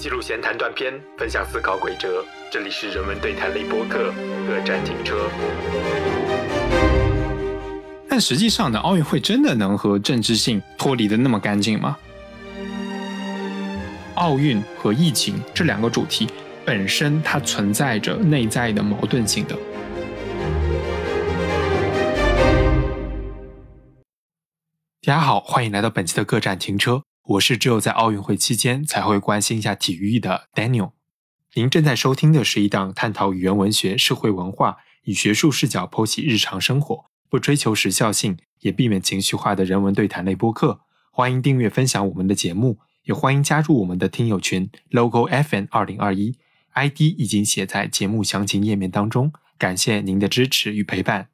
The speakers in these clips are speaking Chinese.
记录闲谈断片，分享思考轨哲。这里是人文对谈类播客，各站停车。但实际上呢，奥运会真的能和政治性脱离的那么干净吗？奥运和疫情这两个主题本身，它存在着内在的矛盾性的。大家好，欢迎来到本期的各站停车。我是只有在奥运会期间才会关心一下体育的 Daniel。您正在收听的是一档探讨语言文学、社会文化，以学术视角剖析日常生活，不追求时效性，也避免情绪化的人文对谈类播客。欢迎订阅分享我们的节目，也欢迎加入我们的听友群 Logo FN 二零二一，ID 已经写在节目详情页面当中。感谢您的支持与陪伴。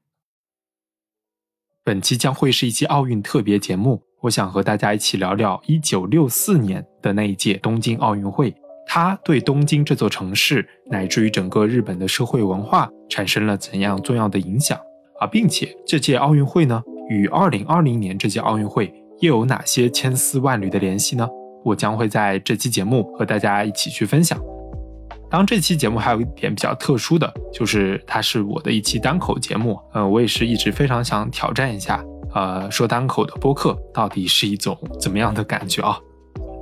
本期将会是一期奥运特别节目。我想和大家一起聊聊一九六四年的那一届东京奥运会，它对东京这座城市乃至于整个日本的社会文化产生了怎样重要的影响啊，并且这届奥运会呢，与二零二零年这届奥运会又有哪些千丝万缕的联系呢？我将会在这期节目和大家一起去分享。当然这期节目还有一点比较特殊的就是，它是我的一期单口节目，呃，我也是一直非常想挑战一下。呃，说单口的播客到底是一种怎么样的感觉啊？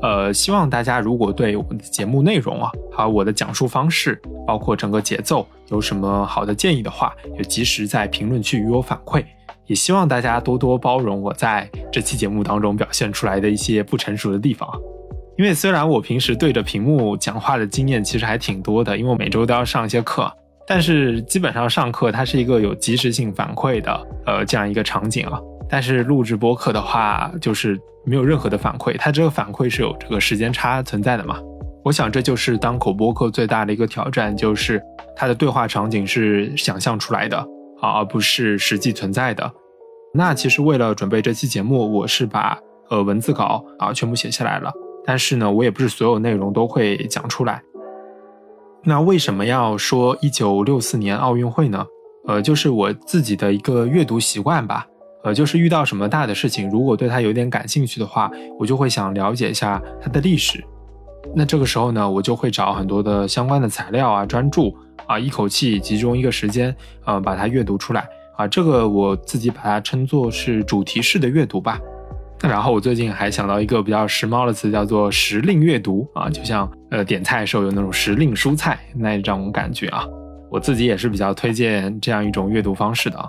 呃，希望大家如果对我们的节目内容啊，还有我的讲述方式，包括整个节奏有什么好的建议的话，也及时在评论区与我反馈。也希望大家多多包容我在这期节目当中表现出来的一些不成熟的地方。因为虽然我平时对着屏幕讲话的经验其实还挺多的，因为我每周都要上一些课，但是基本上上课它是一个有及时性反馈的，呃，这样一个场景啊。但是录制播客的话，就是没有任何的反馈，它这个反馈是有这个时间差存在的嘛？我想这就是当口播客最大的一个挑战，就是它的对话场景是想象出来的啊，而不是实际存在的。那其实为了准备这期节目，我是把呃文字稿啊全部写下来了，但是呢，我也不是所有内容都会讲出来。那为什么要说一九六四年奥运会呢？呃，就是我自己的一个阅读习惯吧。呃，就是遇到什么大的事情，如果对它有点感兴趣的话，我就会想了解一下它的历史。那这个时候呢，我就会找很多的相关的材料啊、专著啊，一口气集中一个时间，呃，把它阅读出来啊。这个我自己把它称作是主题式的阅读吧。然后我最近还想到一个比较时髦的词，叫做时令阅读啊，就像呃点菜的时候有那种时令蔬菜那种感觉啊。我自己也是比较推荐这样一种阅读方式的啊。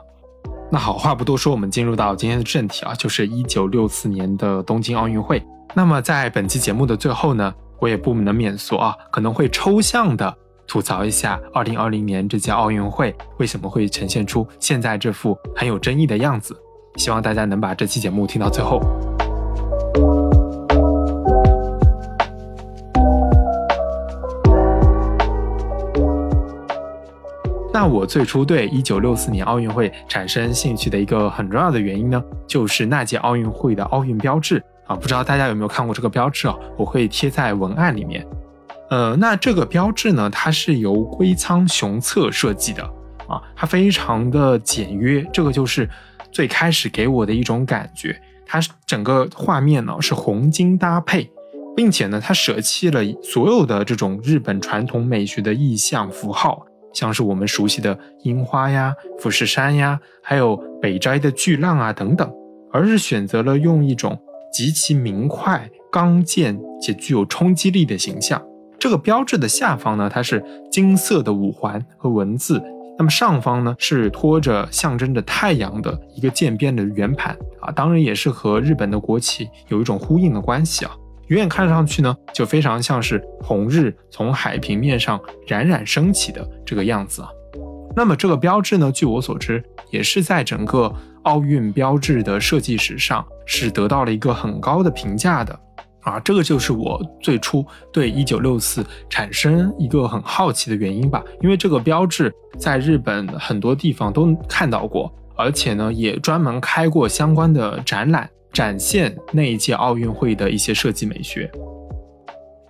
那好话不多说，我们进入到今天的正题啊，就是一九六四年的东京奥运会。那么在本期节目的最后呢，我也不能免俗啊，可能会抽象的吐槽一下二零二零年这届奥运会为什么会呈现出现在这副很有争议的样子。希望大家能把这期节目听到最后。那我最初对一九六四年奥运会产生兴趣的一个很重要的原因呢，就是那届奥运会的奥运标志啊，不知道大家有没有看过这个标志啊？我会贴在文案里面。呃，那这个标志呢，它是由龟仓雄策设计的啊，它非常的简约，这个就是最开始给我的一种感觉。它是整个画面呢是红金搭配，并且呢，它舍弃了所有的这种日本传统美学的意象符号。像是我们熟悉的樱花呀、富士山呀，还有北斋的巨浪啊等等，而是选择了用一种极其明快、刚健且具有冲击力的形象。这个标志的下方呢，它是金色的五环和文字，那么上方呢是托着象征着太阳的一个渐变的圆盘啊，当然也是和日本的国旗有一种呼应的关系啊。远远看上去呢，就非常像是红日从海平面上冉冉升起的这个样子啊。那么这个标志呢，据我所知，也是在整个奥运标志的设计史上是得到了一个很高的评价的啊。这个就是我最初对一九六四产生一个很好奇的原因吧。因为这个标志在日本很多地方都看到过，而且呢，也专门开过相关的展览。展现那一届奥运会的一些设计美学。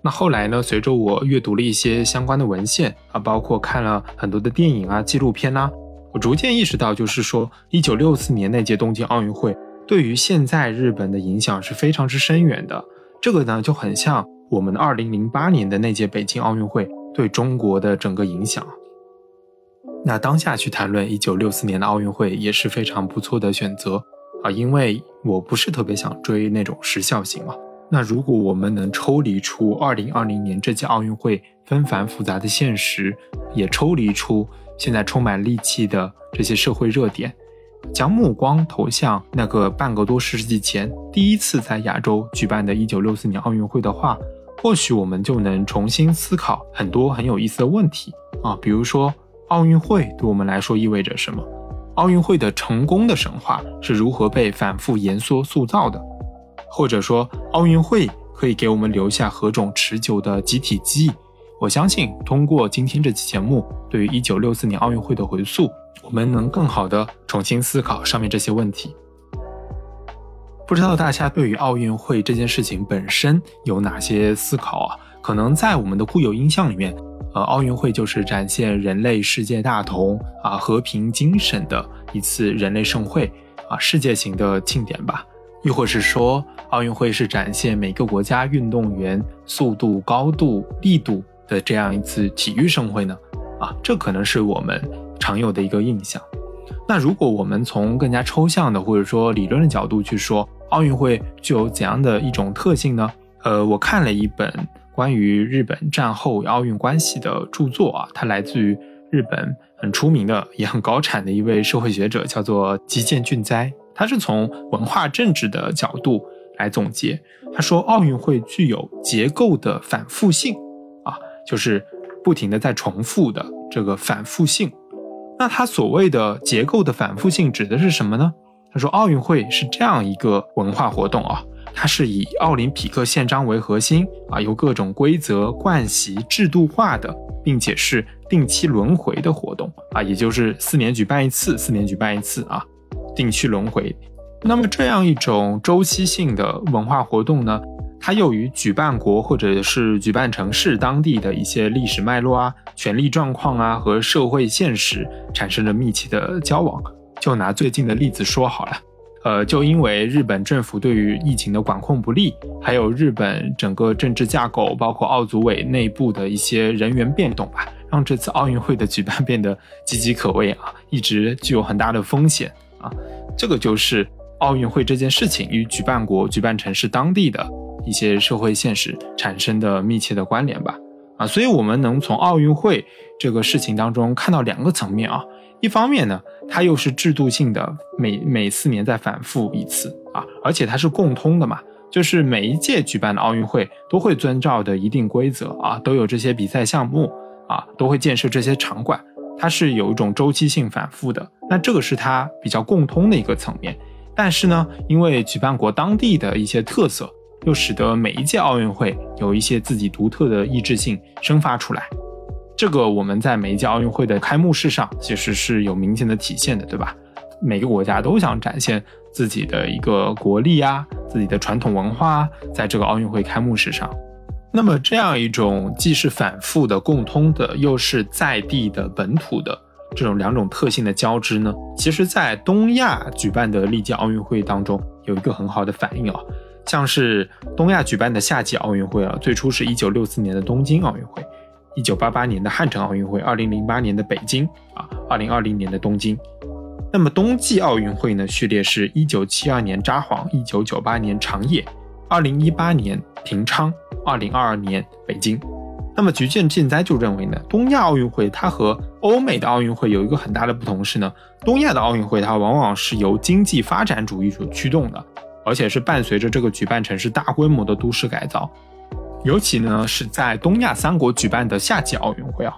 那后来呢？随着我阅读了一些相关的文献啊，包括看了很多的电影啊、纪录片呐，我逐渐意识到，就是说，一九六四年那届东京奥运会对于现在日本的影响是非常之深远的。这个呢，就很像我们二零零八年的那届北京奥运会对中国的整个影响。那当下去谈论一九六四年的奥运会也是非常不错的选择啊，因为我不是特别想追那种时效性嘛。那如果我们能抽离出二零二零年这届奥运会纷繁复杂的现实，也抽离出现在充满戾气的这些社会热点，将目光投向那个半个多世纪前第一次在亚洲举办的一九六四年奥运会的话，或许我们就能重新思考很多很有意思的问题啊，比如说。奥运会对我们来说意味着什么？奥运会的成功的神话是如何被反复延缩塑造的？或者说，奥运会可以给我们留下何种持久的集体记忆？我相信，通过今天这期节目对于1964年奥运会的回溯，我们能更好的重新思考上面这些问题。不知道大家对于奥运会这件事情本身有哪些思考啊？可能在我们的固有印象里面。呃，奥运会就是展现人类世界大同啊和平精神的一次人类盛会啊，世界型的庆典吧。亦或是说，奥运会是展现每个国家运动员速度、高度、力度的这样一次体育盛会呢？啊，这可能是我们常有的一个印象。那如果我们从更加抽象的或者说理论的角度去说，奥运会具有怎样的一种特性呢？呃，我看了一本。关于日本战后奥运关系的著作啊，它来自于日本很出名的也很高产的一位社会学者，叫做吉见俊哉。他是从文化政治的角度来总结。他说，奥运会具有结构的反复性啊，就是不停的在重复的这个反复性。那他所谓的结构的反复性指的是什么呢？他说，奥运会是这样一个文化活动啊。它是以奥林匹克宪章为核心啊，由各种规则、惯习制度化的，并且是定期轮回的活动啊，也就是四年举办一次，四年举办一次啊，定期轮回。那么这样一种周期性的文化活动呢，它又与举办国或者是举办城市当地的一些历史脉络啊、权力状况啊和社会现实产生了密切的交往。就拿最近的例子说好了。呃，就因为日本政府对于疫情的管控不力，还有日本整个政治架构，包括奥组委内部的一些人员变动吧，让这次奥运会的举办变得岌岌可危啊，一直具有很大的风险啊。这个就是奥运会这件事情与举办国、举办城市当地的一些社会现实产生的密切的关联吧。啊，所以我们能从奥运会这个事情当中看到两个层面啊。一方面呢，它又是制度性的，每每四年再反复一次啊，而且它是共通的嘛，就是每一届举办的奥运会都会遵照的一定规则啊，都有这些比赛项目啊，都会建设这些场馆，它是有一种周期性反复的。那这个是它比较共通的一个层面。但是呢，因为举办国当地的一些特色，又使得每一届奥运会有一些自己独特的意志性生发出来。这个我们在每一届奥运会的开幕式上其实是有明显的体现的，对吧？每个国家都想展现自己的一个国力啊，自己的传统文化，在这个奥运会开幕式上。那么这样一种既是反复的、共通的，又是在地的本土的这种两种特性的交织呢？其实，在东亚举办的历届奥运会当中，有一个很好的反应啊，像是东亚举办的夏季奥运会啊，最初是一九六四年的东京奥运会。一九八八年的汉城奥运会，二零零八年的北京啊，二零二零年的东京。那么冬季奥运会呢？序列是一九七二年札幌，一九九八年长野，二零一八年平昌，二零二二年北京。那么菊见健哉就认为呢，东亚奥运会它和欧美的奥运会有一个很大的不同是呢，东亚的奥运会它往往是由经济发展主义所驱动的，而且是伴随着这个举办城市大规模的都市改造。尤其呢是在东亚三国举办的夏季奥运会啊，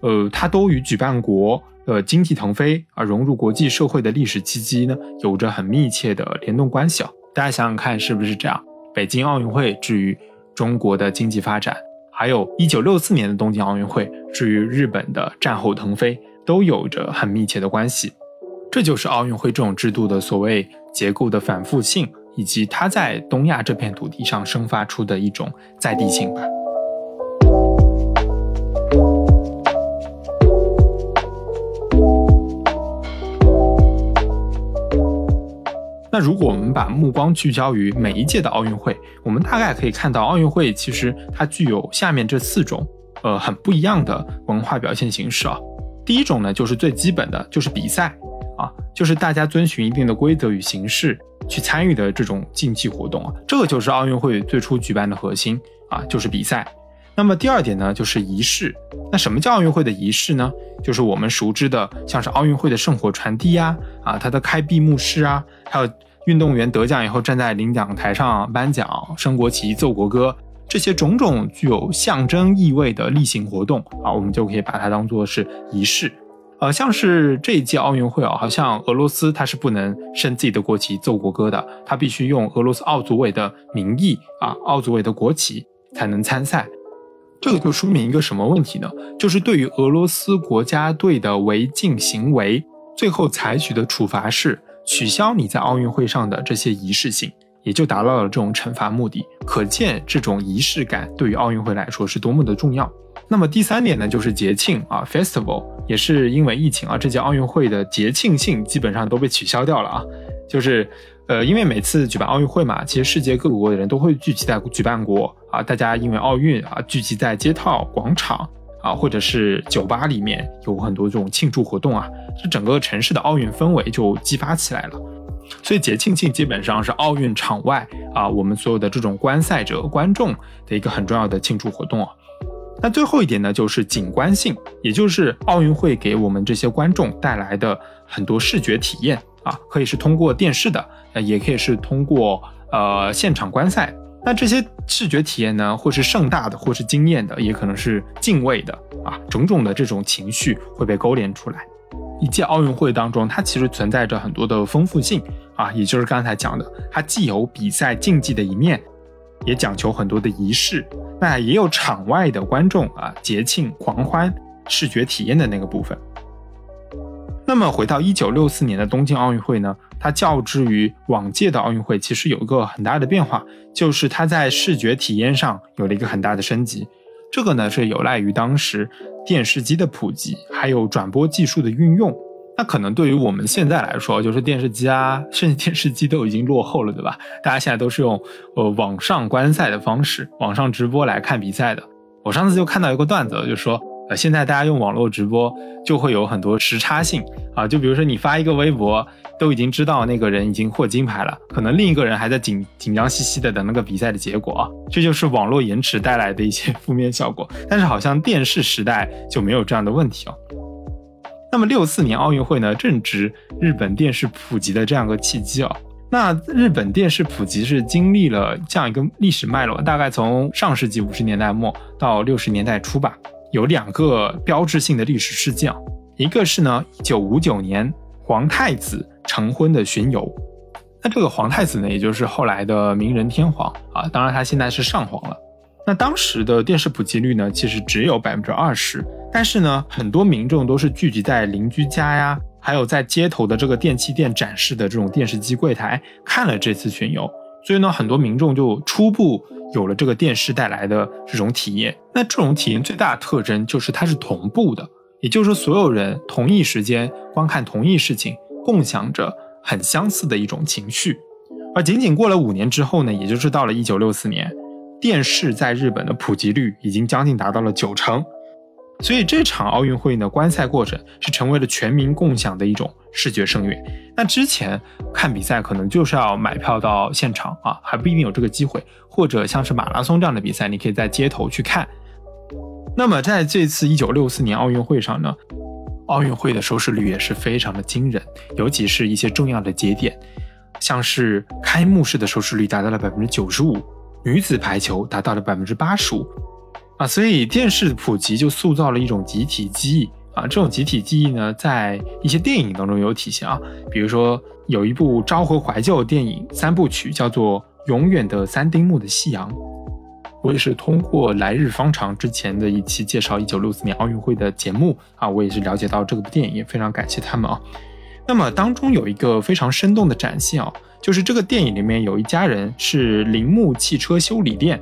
呃，它都与举办国的经济腾飞而融入国际社会的历史契机呢，有着很密切的联动关系啊。大家想想看，是不是这样？北京奥运会至于中国的经济发展，还有一九六四年的东京奥运会至于日本的战后腾飞，都有着很密切的关系。这就是奥运会这种制度的所谓结构的反复性。以及它在东亚这片土地上生发出的一种在地性吧。那如果我们把目光聚焦于每一届的奥运会，我们大概可以看到，奥运会其实它具有下面这四种，呃，很不一样的文化表现形式啊。第一种呢，就是最基本的，就是比赛啊，就是大家遵循一定的规则与形式去参与的这种竞技活动啊，这个就是奥运会最初举办的核心啊，就是比赛。那么第二点呢，就是仪式。那什么叫奥运会的仪式呢？就是我们熟知的，像是奥运会的圣火传递呀，啊，它的开闭幕式啊，还有运动员得奖以后站在领奖台上颁奖、升国旗、奏国歌，这些种种具有象征意味的例行活动啊，我们就可以把它当做是仪式。呃，像是这一届奥运会啊，好像俄罗斯它是不能升自己的国旗、奏国歌的，它必须用俄罗斯奥组委的名义啊，奥组委的国旗才能参赛。这个就说明一个什么问题呢？就是对于俄罗斯国家队的违禁行为，最后采取的处罚是取消你在奥运会上的这些仪式性，也就达到了这种惩罚目的。可见这种仪式感对于奥运会来说是多么的重要。那么第三点呢，就是节庆啊，festival，也是因为疫情啊，这届奥运会的节庆性基本上都被取消掉了啊，就是。呃，因为每次举办奥运会嘛，其实世界各国的人都会聚集在举办国啊，大家因为奥运啊，聚集在街道、广场啊，或者是酒吧里面，有很多这种庆祝活动啊，这整个城市的奥运氛围就激发起来了。所以节庆性基本上是奥运场外啊，我们所有的这种观赛者、观众的一个很重要的庆祝活动啊。那最后一点呢，就是景观性，也就是奥运会给我们这些观众带来的很多视觉体验啊，可以是通过电视的。那也可以是通过呃现场观赛，那这些视觉体验呢，或是盛大的，或是惊艳的，也可能是敬畏的啊，种种的这种情绪会被勾连出来。一届奥运会当中，它其实存在着很多的丰富性啊，也就是刚才讲的，它既有比赛竞技的一面，也讲求很多的仪式，那也有场外的观众啊，节庆狂欢、视觉体验的那个部分。那么回到一九六四年的东京奥运会呢，它较之于往届的奥运会，其实有一个很大的变化，就是它在视觉体验上有了一个很大的升级。这个呢是有赖于当时电视机的普及，还有转播技术的运用。那可能对于我们现在来说，就是电视机啊，甚至电视机都已经落后了，对吧？大家现在都是用呃网上观赛的方式，网上直播来看比赛的。我上次就看到一个段子，就说。呃，现在大家用网络直播就会有很多时差性啊，就比如说你发一个微博，都已经知道那个人已经获金牌了，可能另一个人还在紧紧张兮兮的等那个比赛的结果啊，这就是网络延迟带来的一些 负面效果。但是好像电视时代就没有这样的问题哦。那么六四年奥运会呢，正值日本电视普及的这样一个契机哦。那日本电视普及是经历了这样一个历史脉络，大概从上世纪五十年代末到六十年代初吧。有两个标志性的历史事件，一个是呢，一九五九年皇太子成婚的巡游。那这个皇太子呢，也就是后来的明仁天皇啊，当然他现在是上皇了。那当时的电视普及率呢，其实只有百分之二十，但是呢，很多民众都是聚集在邻居家呀，还有在街头的这个电器店展示的这种电视机柜台看了这次巡游，所以呢，很多民众就初步。有了这个电视带来的这种体验，那这种体验最大的特征就是它是同步的，也就是说所有人同一时间观看同一事情，共享着很相似的一种情绪。而仅仅过了五年之后呢，也就是到了一九六四年，电视在日本的普及率已经将近达到了九成。所以这场奥运会呢，观赛过程是成为了全民共享的一种视觉盛宴。那之前看比赛可能就是要买票到现场啊，还不一定有这个机会。或者像是马拉松这样的比赛，你可以在街头去看。那么在这次一九六四年奥运会上呢，奥运会的收视率也是非常的惊人，尤其是一些重要的节点，像是开幕式的收视率达到了百分之九十五，女子排球达到了百分之八十五。啊，所以电视普及就塑造了一种集体记忆啊。这种集体记忆呢，在一些电影当中有体现啊。比如说有一部昭和怀旧电影三部曲，叫做《永远的三丁目的夕阳》。我也是通过《来日方长》之前的一期介绍一九六四年奥运会的节目啊，我也是了解到这部电影，也非常感谢他们啊。那么当中有一个非常生动的展现啊，就是这个电影里面有一家人是铃木汽车修理店。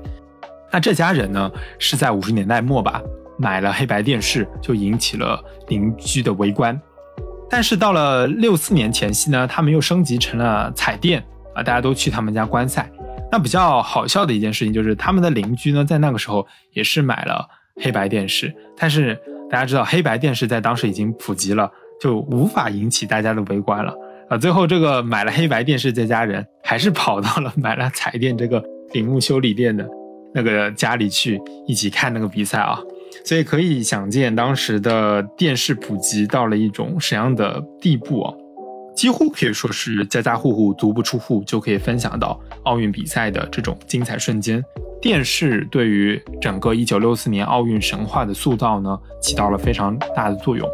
那这家人呢，是在五十年代末吧，买了黑白电视，就引起了邻居的围观。但是到了六四年前夕呢，他们又升级成了彩电啊，大家都去他们家观赛。那比较好笑的一件事情就是，他们的邻居呢，在那个时候也是买了黑白电视，但是大家知道黑白电视在当时已经普及了，就无法引起大家的围观了啊。最后这个买了黑白电视这家人，还是跑到了买了彩电这个屏幕修理店的那个家里去一起看那个比赛啊。所以可以想见，当时的电视普及到了一种什么样的地步啊？几乎可以说是家家户户足不出户就可以分享到奥运比赛的这种精彩瞬间。电视对于整个1964年奥运神话的塑造呢，起到了非常大的作用。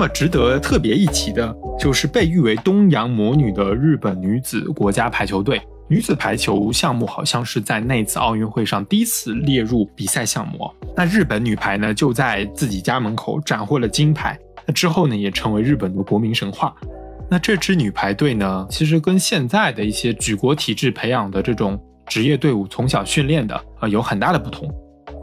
那么值得特别一提的。就是被誉为东洋魔女的日本女子国家排球队，女子排球项目好像是在那次奥运会上第一次列入比赛项目。那日本女排呢，就在自己家门口斩获了金牌。那之后呢，也成为日本的国民神话。那这支女排队呢，其实跟现在的一些举国体制培养的这种职业队伍从小训练的呃有很大的不同。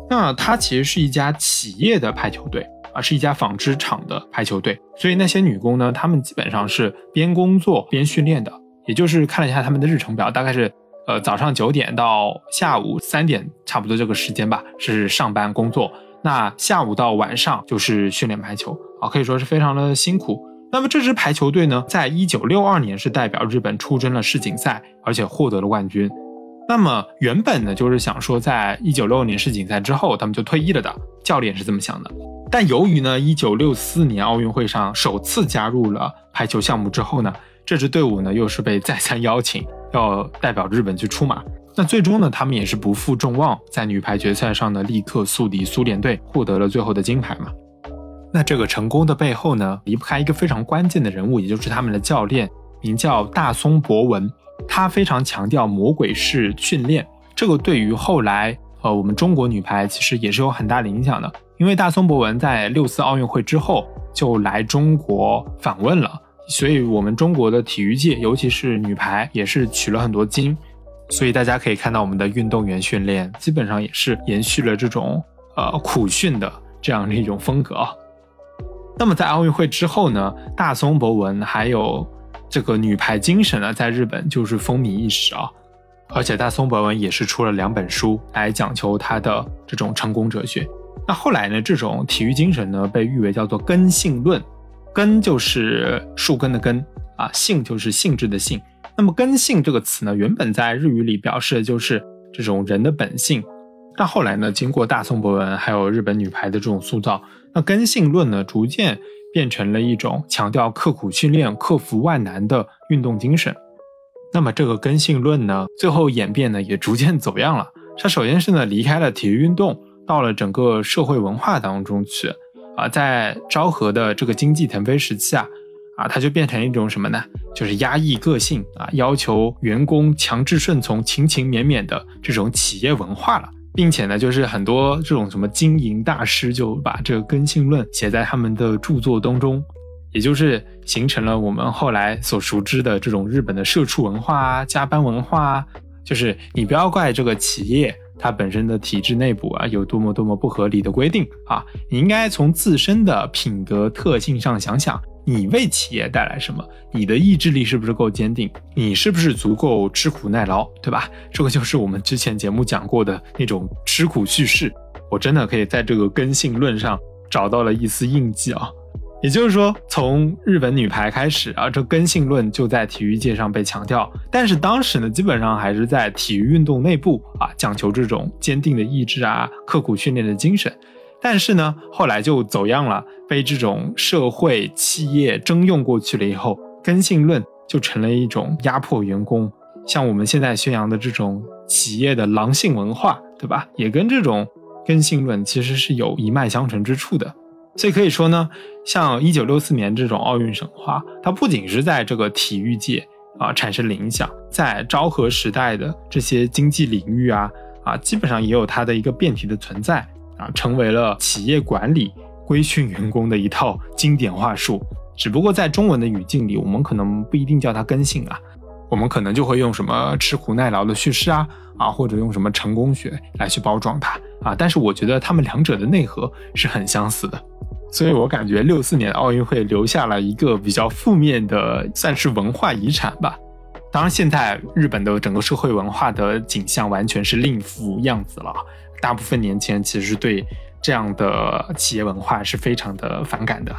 那它其实是一家企业的排球队。啊，是一家纺织厂的排球队，所以那些女工呢，她们基本上是边工作边训练的。也就是看了一下他们的日程表，大概是呃早上九点到下午三点，差不多这个时间吧，是上班工作。那下午到晚上就是训练排球啊，可以说是非常的辛苦。那么这支排球队呢，在一九六二年是代表日本出征了世锦赛，而且获得了冠军。那么原本呢，就是想说在一九六二年世锦赛之后，他们就退役了的。教练是这么想的。但由于呢，一九六四年奥运会上首次加入了排球项目之后呢，这支队伍呢又是被再三邀请要代表日本去出马。那最终呢，他们也是不负众望，在女排决赛上呢立刻宿敌苏联队，获得了最后的金牌嘛。那这个成功的背后呢，离不开一个非常关键的人物，也就是他们的教练，名叫大松博文。他非常强调魔鬼式训练，这个对于后来呃我们中国女排其实也是有很大的影响的。因为大松博文在六四奥运会之后就来中国访问了，所以我们中国的体育界，尤其是女排，也是取了很多经。所以大家可以看到，我们的运动员训练基本上也是延续了这种呃苦训的这样的一种风格。那么在奥运会之后呢，大松博文还有这个女排精神呢，在日本就是风靡一时啊。而且大松博文也是出了两本书来讲求他的这种成功哲学。那后来呢？这种体育精神呢，被誉为叫做根性论。根就是树根的根啊，性就是性质的性。那么根性这个词呢，原本在日语里表示的就是这种人的本性。但后来呢，经过大松博文还有日本女排的这种塑造，那根性论呢，逐渐变成了一种强调刻苦训练、克服万难的运动精神。那么这个根性论呢，最后演变呢，也逐渐走样了。它首先是呢，离开了体育运动。到了整个社会文化当中去，啊，在昭和的这个经济腾飞时期啊，啊，它就变成一种什么呢？就是压抑个性啊，要求员工强制顺从、勤勤勉勉的这种企业文化了，并且呢，就是很多这种什么经营大师就把这个根性论写在他们的著作当中，也就是形成了我们后来所熟知的这种日本的社畜文化啊、加班文化啊，就是你不要怪这个企业。它本身的体制内部啊，有多么多么不合理的规定啊！你应该从自身的品格特性上想想，你为企业带来什么？你的意志力是不是够坚定？你是不是足够吃苦耐劳？对吧？这个就是我们之前节目讲过的那种吃苦叙事。我真的可以在这个根性论上找到了一丝印记啊！也就是说，从日本女排开始啊，这根性论就在体育界上被强调。但是当时呢，基本上还是在体育运动内部啊，讲求这种坚定的意志啊，刻苦训练的精神。但是呢，后来就走样了，被这种社会企业征用过去了以后，根性论就成了一种压迫员工，像我们现在宣扬的这种企业的狼性文化，对吧？也跟这种根性论其实是有一脉相承之处的。所以可以说呢，像一九六四年这种奥运神话，它不仅是在这个体育界啊产生了影响，在昭和时代的这些经济领域啊啊，基本上也有它的一个变体的存在啊，成为了企业管理规训员工的一套经典话术。只不过在中文的语境里，我们可能不一定叫它根性啊，我们可能就会用什么吃苦耐劳的叙事啊啊，或者用什么成功学来去包装它啊。但是我觉得他们两者的内核是很相似的，所以我感觉六四年的奥运会留下了一个比较负面的，算是文化遗产吧。当然，现在日本的整个社会文化的景象完全是另一副样子了。大部分年轻人其实对这样的企业文化是非常的反感的，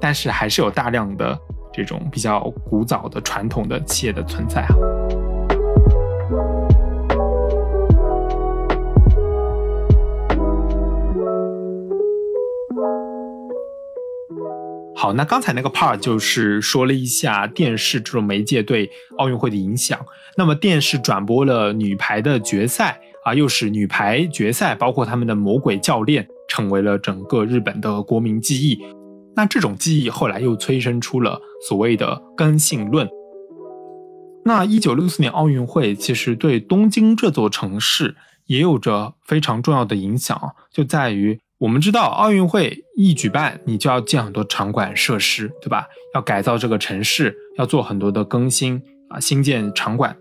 但是还是有大量的这种比较古早的传统的企业的存在啊。好，那刚才那个 part 就是说了一下电视这种媒介对奥运会的影响。那么电视转播了女排的决赛啊，又使女排决赛包括他们的魔鬼教练成为了整个日本的国民记忆。那这种记忆后来又催生出了所谓的根性论。那一九六四年奥运会其实对东京这座城市也有着非常重要的影响，就在于。我们知道，奥运会一举办，你就要建很多场馆设施，对吧？要改造这个城市，要做很多的更新啊，新建场馆。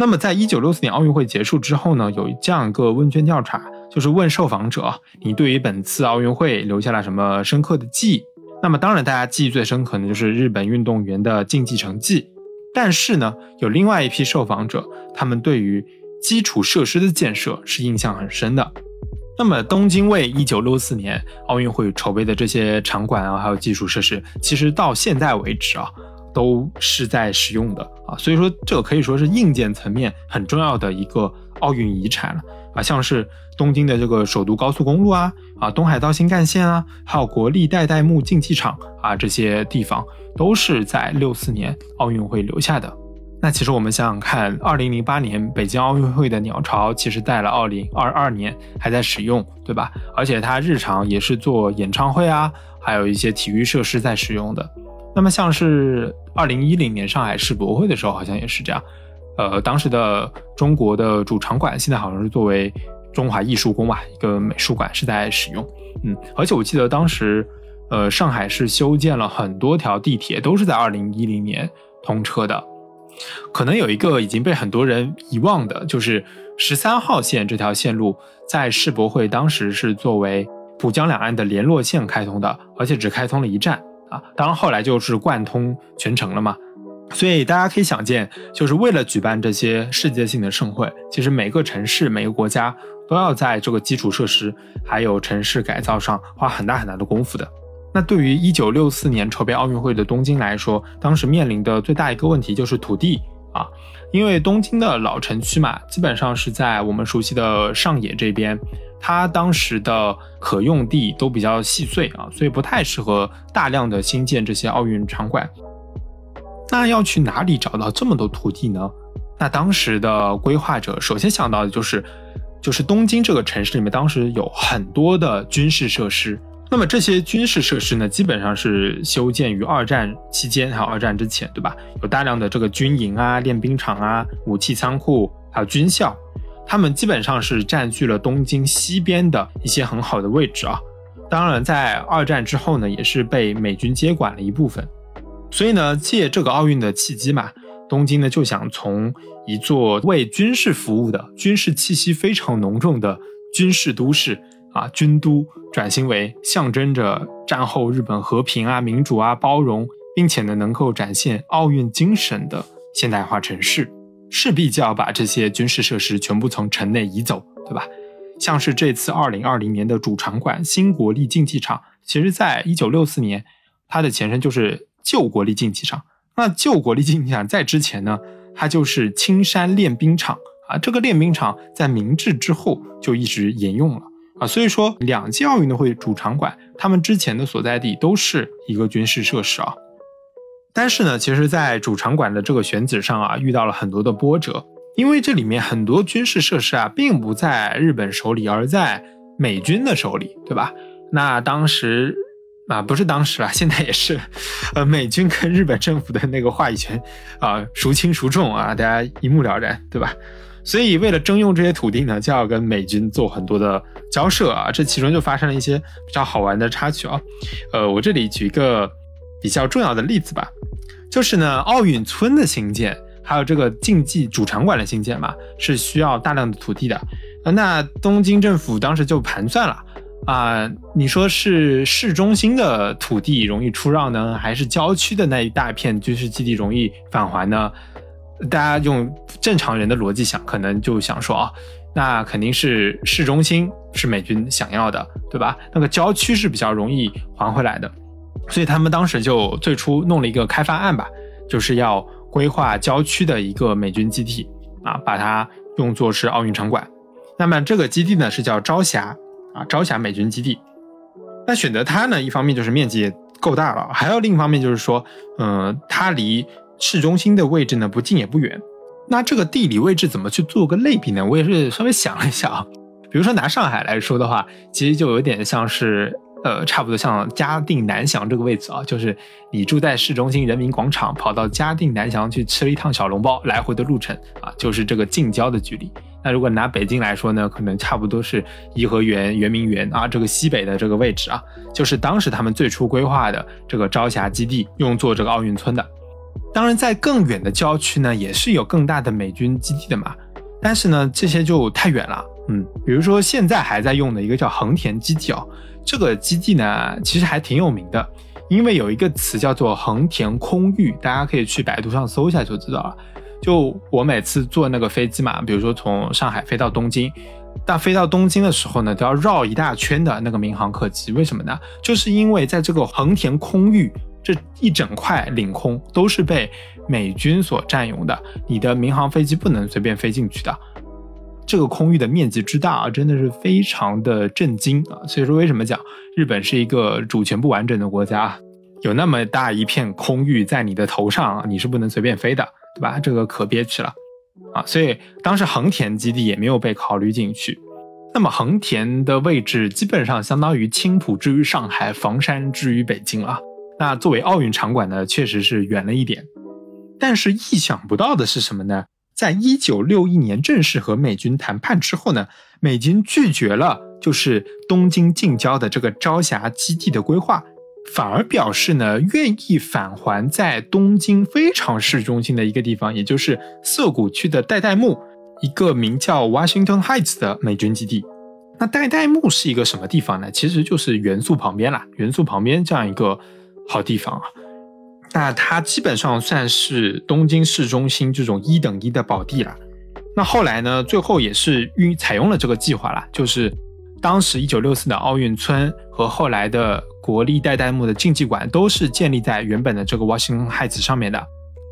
那么，在一九六四年奥运会结束之后呢，有这样一个问卷调查，就是问受访者，你对于本次奥运会留下了什么深刻的记忆？那么，当然大家记忆最深刻的就是日本运动员的竞技成绩。但是呢，有另外一批受访者，他们对于基础设施的建设是印象很深的。那么，东京为一九六四年奥运会筹备的这些场馆啊，还有基础设施，其实到现在为止啊，都是在使用的啊。所以说，这个可以说是硬件层面很重要的一个奥运遗产了啊。像是东京的这个首都高速公路啊，啊，东海道新干线啊，还有国立代代木竞技场啊，这些地方都是在六四年奥运会留下的。那其实我们想想看，二零零八年北京奥运会的鸟巢，其实在了二零二二年还在使用，对吧？而且它日常也是做演唱会啊，还有一些体育设施在使用的。那么像是二零一零年上海世博会的时候，好像也是这样。呃，当时的中国的主场馆现在好像是作为中华艺术宫吧，一个美术馆是在使用。嗯，而且我记得当时，呃，上海市修建了很多条地铁，都是在二零一零年通车的。可能有一个已经被很多人遗忘的，就是十三号线这条线路，在世博会当时是作为浦江两岸的联络线开通的，而且只开通了一站啊。当然后来就是贯通全程了嘛。所以大家可以想见，就是为了举办这些世界性的盛会，其实每个城市、每个国家都要在这个基础设施还有城市改造上花很大很大的功夫的。那对于一九六四年筹备奥运会的东京来说，当时面临的最大一个问题就是土地啊，因为东京的老城区嘛，基本上是在我们熟悉的上野这边，它当时的可用地都比较细碎啊，所以不太适合大量的新建这些奥运场馆。那要去哪里找到这么多土地呢？那当时的规划者首先想到的就是，就是东京这个城市里面当时有很多的军事设施。那么这些军事设施呢，基本上是修建于二战期间，还有二战之前，对吧？有大量的这个军营啊、练兵场啊、武器仓库，还有军校，他们基本上是占据了东京西边的一些很好的位置啊。当然，在二战之后呢，也是被美军接管了一部分。所以呢，借这个奥运的契机嘛，东京呢就想从一座为军事服务的、军事气息非常浓重的军事都市。啊，军都转型为象征着战后日本和平啊、民主啊、包容，并且呢能够展现奥运精神的现代化城市，势必就要把这些军事设施全部从城内移走，对吧？像是这次二零二零年的主场馆新国立竞技场，其实在一九六四年，它的前身就是旧国立竞技场。那旧国立竞技场在之前呢，它就是青山练兵场啊。这个练兵场在明治之后就一直沿用了。啊，所以说两届奥运会主场馆，他们之前的所在地都是一个军事设施啊。但是呢，其实，在主场馆的这个选址上啊，遇到了很多的波折，因为这里面很多军事设施啊，并不在日本手里，而在美军的手里，对吧？那当时啊，不是当时啊，现在也是，呃，美军跟日本政府的那个话语权啊，孰轻孰重啊，大家一目了然，对吧？所以，为了征用这些土地呢，就要跟美军做很多的交涉啊。这其中就发生了一些比较好玩的插曲啊。呃，我这里举一个比较重要的例子吧，就是呢，奥运村的兴建，还有这个竞技主场馆的兴建嘛，是需要大量的土地的。那东京政府当时就盘算了啊，你说是市中心的土地容易出让呢，还是郊区的那一大片军事基地容易返还呢？大家用正常人的逻辑想，可能就想说啊，那肯定是市中心是美军想要的，对吧？那个郊区是比较容易还回来的，所以他们当时就最初弄了一个开发案吧，就是要规划郊区的一个美军基地啊，把它用作是奥运场馆。那么这个基地呢是叫朝霞啊，朝霞美军基地。那选择它呢，一方面就是面积够大了，还有另一方面就是说，嗯，它离。市中心的位置呢，不近也不远。那这个地理位置怎么去做个类比呢？我也是稍微想了一下啊。比如说拿上海来说的话，其实就有点像是，呃，差不多像嘉定南翔这个位置啊，就是你住在市中心人民广场，跑到嘉定南翔去吃了一趟小笼包，来回的路程啊，就是这个近郊的距离。那如果拿北京来说呢，可能差不多是颐和园、圆明园啊，这个西北的这个位置啊，就是当时他们最初规划的这个朝霞基地用作这个奥运村的。当然，在更远的郊区呢，也是有更大的美军基地的嘛。但是呢，这些就太远了。嗯，比如说现在还在用的一个叫横田基地哦，这个基地呢，其实还挺有名的，因为有一个词叫做横田空域，大家可以去百度上搜一下就知道了。就我每次坐那个飞机嘛，比如说从上海飞到东京，但飞到东京的时候呢，都要绕一大圈的那个民航客机，为什么呢？就是因为在这个横田空域。这一整块领空都是被美军所占用的，你的民航飞机不能随便飞进去的。这个空域的面积之大啊，真的是非常的震惊啊！所以说，为什么讲日本是一个主权不完整的国家？有那么大一片空域在你的头上，你是不能随便飞的，对吧？这个可憋屈了啊！所以当时横田基地也没有被考虑进去。那么横田的位置基本上相当于青浦之于上海，房山之于北京啊。那作为奥运场馆呢，确实是远了一点，但是意想不到的是什么呢？在一九六一年正式和美军谈判之后呢，美军拒绝了就是东京近郊的这个朝霞基地的规划，反而表示呢愿意返还在东京非常市中心的一个地方，也就是涩谷区的代代木，一个名叫 Washington Heights 的美军基地。那代代木是一个什么地方呢？其实就是元素旁边啦，元素旁边这样一个。好地方啊，那它基本上算是东京市中心这种一等一的宝地了。那后来呢，最后也是运采用了这个计划了，就是当时一九六四的奥运村和后来的国立代代木的竞技馆都是建立在原本的这个 Washington Heights 上面的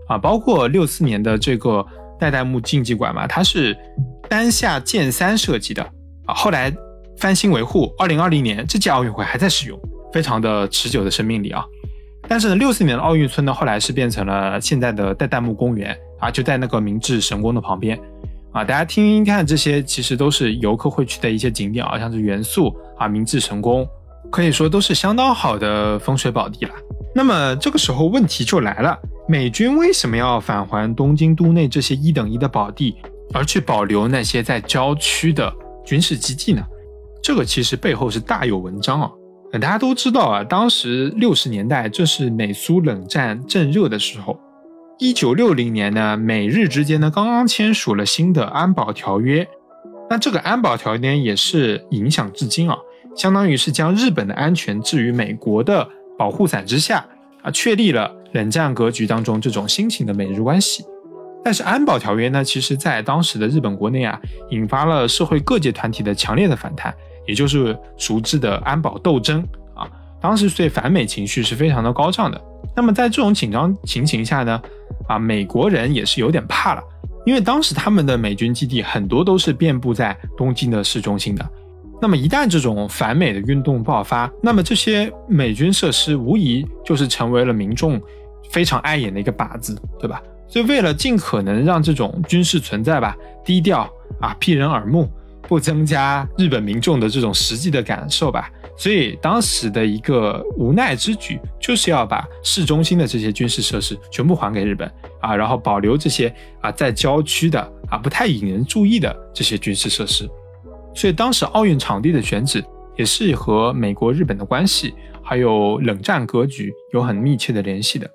啊，包括六四年的这个代代木竞技馆嘛，它是单下建三设计的啊，后来翻新维护，二零二零年这届奥运会还在使用，非常的持久的生命力啊。但是呢，六四年的奥运村呢，后来是变成了现在的代代木公园啊，就在那个明治神宫的旁边啊。大家听听看，这些其实都是游客会去的一些景点啊，像是元素啊、明治神宫，可以说都是相当好的风水宝地了。那么这个时候问题就来了，美军为什么要返还东京都内这些一等一的宝地，而去保留那些在郊区的军事基地呢？这个其实背后是大有文章啊。大家都知道啊，当时六十年代正是美苏冷战正热的时候。一九六零年呢，美日之间呢刚刚签署了新的安保条约。那这个安保条约也是影响至今啊，相当于是将日本的安全置于美国的保护伞之下啊，确立了冷战格局当中这种新型的美日关系。但是安保条约呢，其实在当时的日本国内啊，引发了社会各界团体的强烈的反弹。也就是熟知的安保斗争啊，当时对反美情绪是非常的高涨的。那么在这种紧张情形下呢，啊，美国人也是有点怕了，因为当时他们的美军基地很多都是遍布在东京的市中心的。那么一旦这种反美的运动爆发，那么这些美军设施无疑就是成为了民众非常碍眼的一个靶子，对吧？所以为了尽可能让这种军事存在吧低调啊，避人耳目。不增加日本民众的这种实际的感受吧，所以当时的一个无奈之举，就是要把市中心的这些军事设施全部还给日本啊，然后保留这些啊在郊区的啊不太引人注意的这些军事设施。所以当时奥运场地的选址也是和美国、日本的关系，还有冷战格局有很密切的联系的。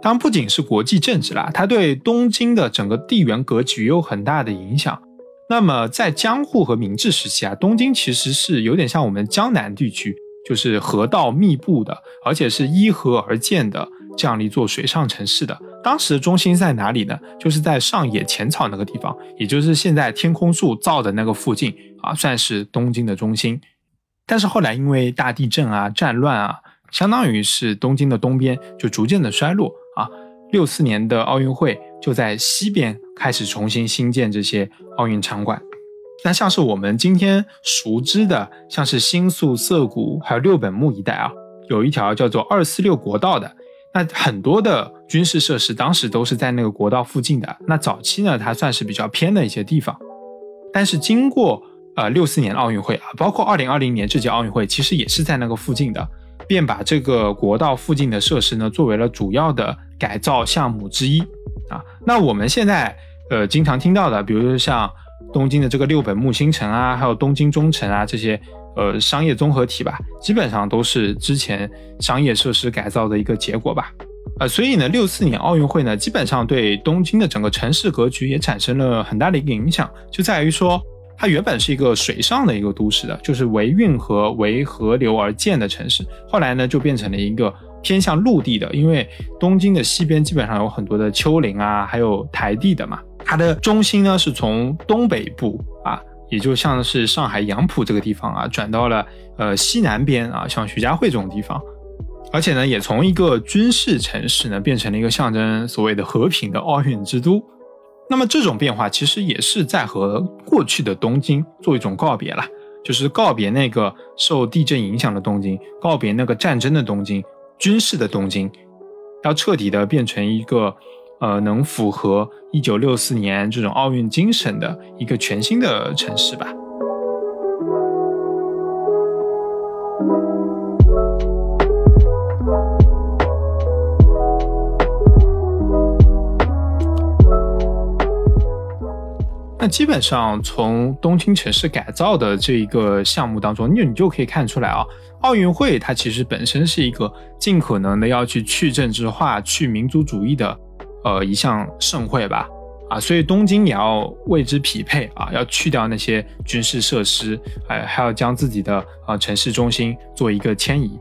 当然不仅是国际政治啦，它对东京的整个地缘格局有很大的影响。那么在江户和明治时期啊，东京其实是有点像我们江南地区，就是河道密布的，而且是依河而建的这样的一座水上城市的。当时的中心在哪里呢？就是在上野浅草那个地方，也就是现在天空树造的那个附近啊，算是东京的中心。但是后来因为大地震啊、战乱啊，相当于是东京的东边就逐渐的衰落。啊，六四年的奥运会就在西边开始重新新建这些奥运场馆。那像是我们今天熟知的，像是新宿、涩谷还有六本木一带啊，有一条叫做二四六国道的。那很多的军事设施当时都是在那个国道附近的。那早期呢，它算是比较偏的一些地方。但是经过呃六四年奥运会啊，包括二零二零年这届奥运会，其实也是在那个附近的。便把这个国道附近的设施呢，作为了主要的改造项目之一啊。那我们现在呃经常听到的，比如说像东京的这个六本木新城啊，还有东京中城啊这些呃商业综合体吧，基本上都是之前商业设施改造的一个结果吧。呃，所以呢，六四年奥运会呢，基本上对东京的整个城市格局也产生了很大的一个影响，就在于说。它原本是一个水上的一个都市的，就是为运河为河流而建的城市。后来呢，就变成了一个偏向陆地的，因为东京的西边基本上有很多的丘陵啊，还有台地的嘛。它的中心呢是从东北部啊，也就像是上海杨浦这个地方啊，转到了呃西南边啊，像徐家汇这种地方。而且呢，也从一个军事城市呢，变成了一个象征所谓的和平的奥运之都。那么这种变化其实也是在和过去的东京做一种告别了，就是告别那个受地震影响的东京，告别那个战争的东京、军事的东京，要彻底的变成一个，呃，能符合一九六四年这种奥运精神的一个全新的城市吧。那基本上从东京城市改造的这一个项目当中，你你就可以看出来啊，奥运会它其实本身是一个尽可能的要去去政治化、去民族主义的，呃一项盛会吧，啊，所以东京也要为之匹配啊，要去掉那些军事设施，哎，还要将自己的啊城市中心做一个迁移。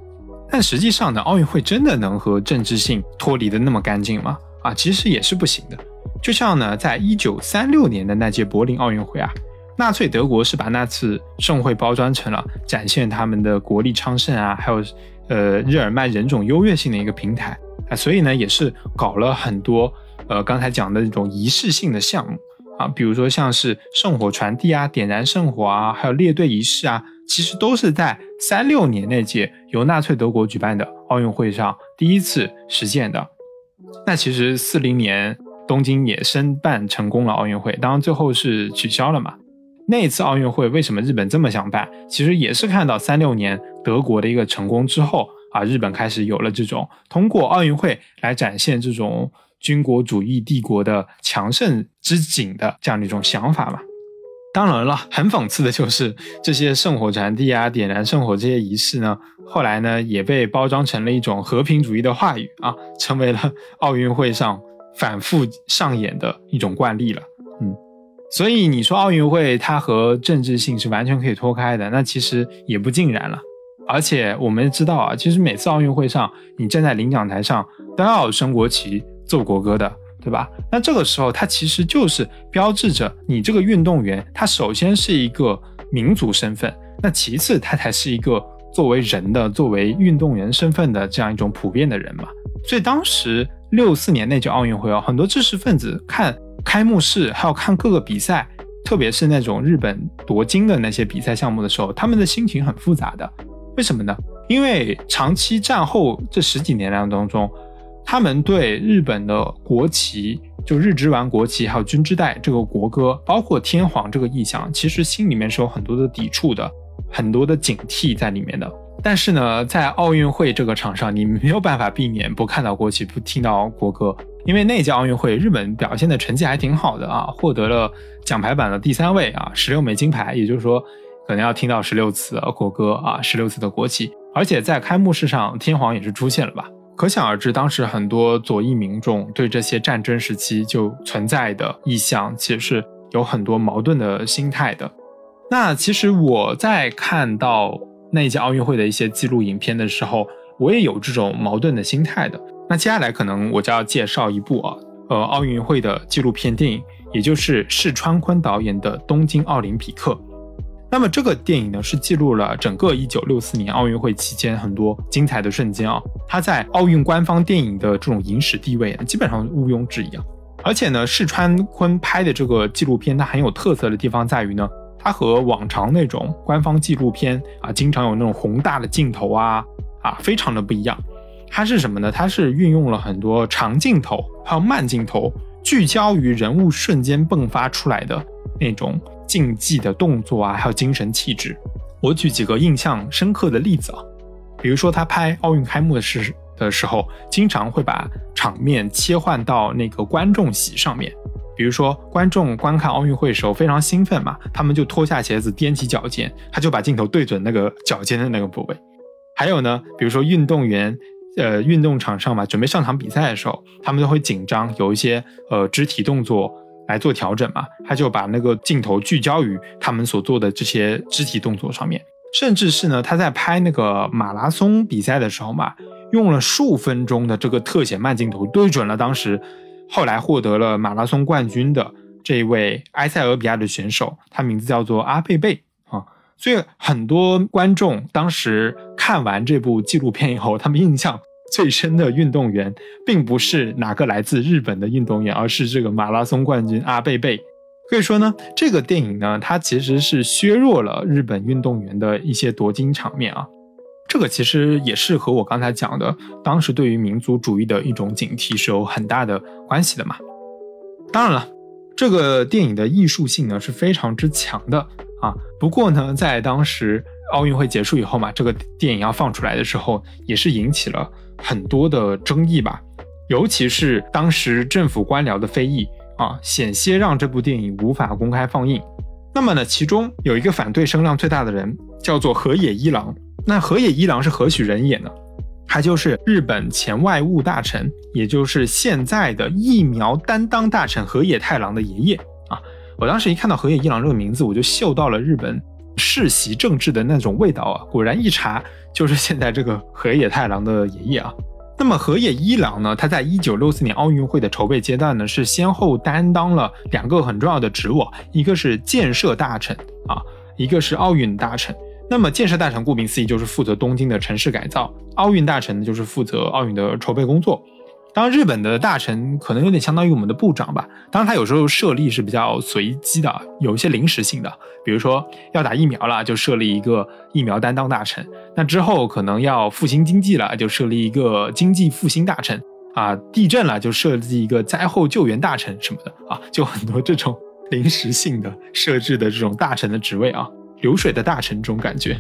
但实际上呢，奥运会真的能和政治性脱离的那么干净吗？啊，其实也是不行的。就像呢，在一九三六年的那届柏林奥运会啊，纳粹德国是把那次盛会包装成了展现他们的国力昌盛啊，还有呃日耳曼人种优越性的一个平台啊，所以呢，也是搞了很多呃刚才讲的那种仪式性的项目啊，比如说像是圣火传递啊、点燃圣火啊，还有列队仪式啊，其实都是在三六年那届由纳粹德国举办的奥运会上第一次实现的。那其实四零年。东京也申办成功了奥运会，当然最后是取消了嘛。那一次奥运会为什么日本这么想办？其实也是看到三六年德国的一个成功之后啊，日本开始有了这种通过奥运会来展现这种军国主义帝国的强盛之景的这样的一种想法嘛。当然了，很讽刺的就是这些圣火传递啊、点燃圣火这些仪式呢，后来呢也被包装成了一种和平主义的话语啊，成为了奥运会上。反复上演的一种惯例了，嗯，所以你说奥运会它和政治性是完全可以脱开的，那其实也不尽然了。而且我们知道啊，其实每次奥运会上，你站在领奖台上都要升国旗、奏国歌的，对吧？那这个时候，它其实就是标志着你这个运动员，他首先是一个民族身份，那其次他才是一个作为人的、作为运动员身份的这样一种普遍的人嘛。所以当时。六四年那届奥运会哦，很多知识分子看开幕式，还有看各个比赛，特别是那种日本夺金的那些比赛项目的时候，他们的心情很复杂的。为什么呢？因为长期战后这十几年当中，他们对日本的国旗，就日之丸国旗，还有军之代这个国歌，包括天皇这个意象，其实心里面是有很多的抵触的，很多的警惕在里面的。但是呢，在奥运会这个场上，你没有办法避免不看到国旗、不听到国歌，因为那届奥运会日本表现的成绩还挺好的啊，获得了奖牌榜的第三位啊，十六枚金牌，也就是说，可能要听到十六次国歌啊，十六次的国旗，而且在开幕式上，天皇也是出现了吧，可想而知，当时很多左翼民众对这些战争时期就存在的意向，其实是有很多矛盾的心态的。那其实我在看到那届奥运会的一些记录影片的时候，我也有这种矛盾的心态的。那接下来可能我就要介绍一部啊，呃，奥运会的纪录片电影，也就是释川昆导演的《东京奥林匹克》。那么这个电影呢，是记录了整个1964年奥运会期间很多精彩的瞬间啊。它在奥运官方电影的这种影史地位，基本上毋庸置疑啊。而且呢，世川昆拍的这个纪录片，它很有特色的地方在于呢，它和往常那种官方纪录片啊，经常有那种宏大的镜头啊啊，非常的不一样。它是什么呢？它是运用了很多长镜头，还有慢镜头，聚焦于人物瞬间迸发出来的那种。竞技的动作啊，还有精神气质。我举几个印象深刻的例子啊，比如说他拍奥运开幕的时的时候，经常会把场面切换到那个观众席上面。比如说观众观看奥运会的时候非常兴奋嘛，他们就脱下鞋子踮起脚尖，他就把镜头对准那个脚尖的那个部位。还有呢，比如说运动员呃运动场上嘛，准备上场比赛的时候，他们都会紧张，有一些呃肢体动作。来做调整嘛，他就把那个镜头聚焦于他们所做的这些肢体动作上面，甚至是呢，他在拍那个马拉松比赛的时候嘛，用了数分钟的这个特写慢镜头，对准了当时后来获得了马拉松冠军的这一位埃塞俄比亚的选手，他名字叫做阿贝贝啊，所以很多观众当时看完这部纪录片以后，他们印象。最深的运动员并不是哪个来自日本的运动员，而是这个马拉松冠军阿贝贝。可以说呢，这个电影呢，它其实是削弱了日本运动员的一些夺金场面啊。这个其实也是和我刚才讲的，当时对于民族主义的一种警惕是有很大的关系的嘛。当然了，这个电影的艺术性呢是非常之强的啊。不过呢，在当时奥运会结束以后嘛，这个电影要放出来的时候，也是引起了。很多的争议吧，尤其是当时政府官僚的非议啊，险些让这部电影无法公开放映。那么呢，其中有一个反对声量最大的人叫做河野一郎。那河野一郎是何许人也呢？他就是日本前外务大臣，也就是现在的疫苗担当大臣河野太郎的爷爷啊。我当时一看到河野一郎这个名字，我就嗅到了日本世袭政治的那种味道啊。果然一查。就是现在这个河野太郎的爷爷啊。那么河野一郎呢？他在一九六四年奥运会的筹备阶段呢，是先后担当了两个很重要的职务，一个是建设大臣啊，一个是奥运大臣。那么建设大臣顾名思义就是负责东京的城市改造，奥运大臣呢就是负责奥运的筹备工作。当然，日本的大臣可能有点相当于我们的部长吧。当然，他有时候设立是比较随机的，有一些临时性的。比如说要打疫苗了，就设立一个疫苗担当大臣；那之后可能要复兴经济了，就设立一个经济复兴大臣啊。地震了，就设立一个灾后救援大臣什么的啊。就很多这种临时性的设置的这种大臣的职位啊，流水的大臣这种感觉。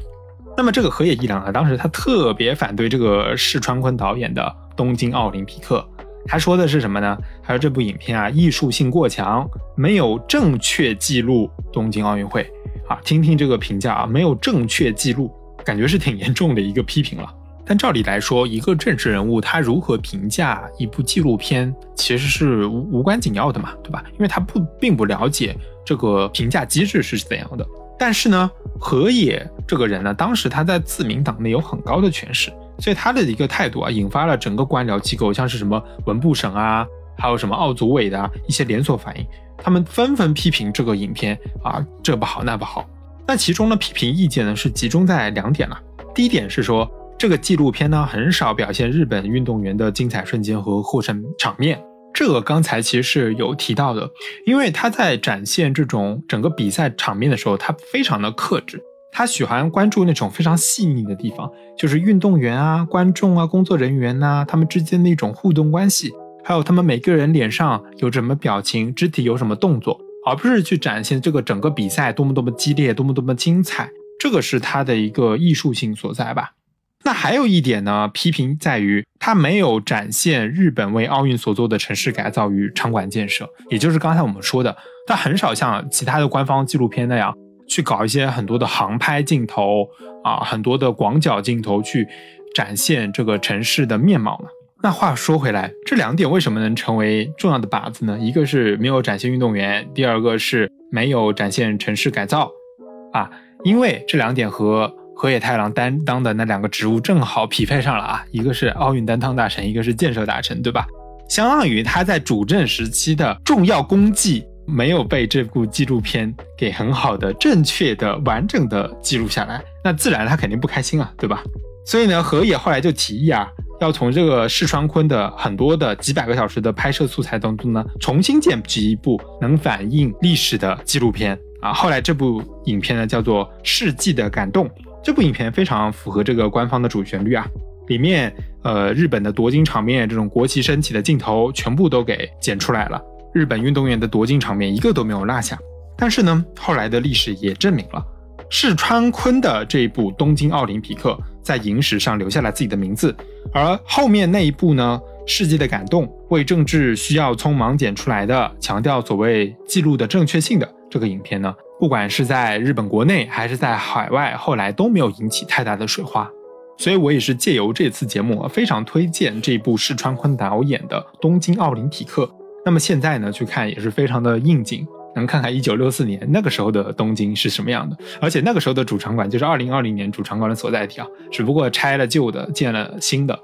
那么这个河野一郎啊，当时他特别反对这个市川昆导演的。东京奥林匹克，他说的是什么呢？他说这部影片啊，艺术性过强，没有正确记录东京奥运会啊。听听这个评价啊，没有正确记录，感觉是挺严重的一个批评了。但照理来说，一个政治人物他如何评价一部纪录片，其实是无无关紧要的嘛，对吧？因为他不并不了解这个评价机制是怎样的。但是呢，河野这个人呢，当时他在自民党内有很高的权势。所以他的一个态度啊，引发了整个官僚机构，像是什么文部省啊，还有什么奥组委的一些连锁反应，他们纷纷批评这个影片啊，这不好那不好。那其中呢，批评意见呢是集中在两点了。第一点是说，这个纪录片呢很少表现日本运动员的精彩瞬间和获胜场面，这个刚才其实是有提到的，因为他在展现这种整个比赛场面的时候，他非常的克制。他喜欢关注那种非常细腻的地方，就是运动员啊、观众啊、工作人员呐，他们之间的一种互动关系，还有他们每个人脸上有什么表情、肢体有什么动作，而不是去展现这个整个比赛多么多么激烈、多么多么精彩。这个是他的一个艺术性所在吧。那还有一点呢，批评在于它没有展现日本为奥运所做的城市改造与场馆建设，也就是刚才我们说的，它很少像其他的官方纪录片那样。去搞一些很多的航拍镜头啊，很多的广角镜头去展现这个城市的面貌呢。那话说回来，这两点为什么能成为重要的靶子呢？一个是没有展现运动员，第二个是没有展现城市改造，啊，因为这两点和河野太郎担当的那两个职务正好匹配上了啊，一个是奥运担当大臣，一个是建设大臣，对吧？相当于他在主政时期的重要功绩没有被这部纪录片给很好的、正确的、完整的记录下来，那自然他肯定不开心啊，对吧？所以呢，河野后来就提议啊。要从这个市川昆的很多的几百个小时的拍摄素材当中呢，重新剪辑一部能反映历史的纪录片啊。后来这部影片呢叫做《世纪的感动》，这部影片非常符合这个官方的主旋律啊。里面呃日本的夺金场面，这种国旗升起的镜头全部都给剪出来了，日本运动员的夺金场面一个都没有落下。但是呢，后来的历史也证明了。世川昆的这一部东京奥林匹克在影史上留下了自己的名字，而后面那一部呢，世纪的感动为政治需要匆忙剪出来的，强调所谓记录的正确性的这个影片呢，不管是在日本国内还是在海外，后来都没有引起太大的水花。所以我也是借由这次节目，非常推荐这部世川昆导演的东京奥林匹克。那么现在呢，去看也是非常的应景。能看看一九六四年那个时候的东京是什么样的，而且那个时候的主场馆就是二零二零年主场馆的所在地啊，只不过拆了旧的，建了新的。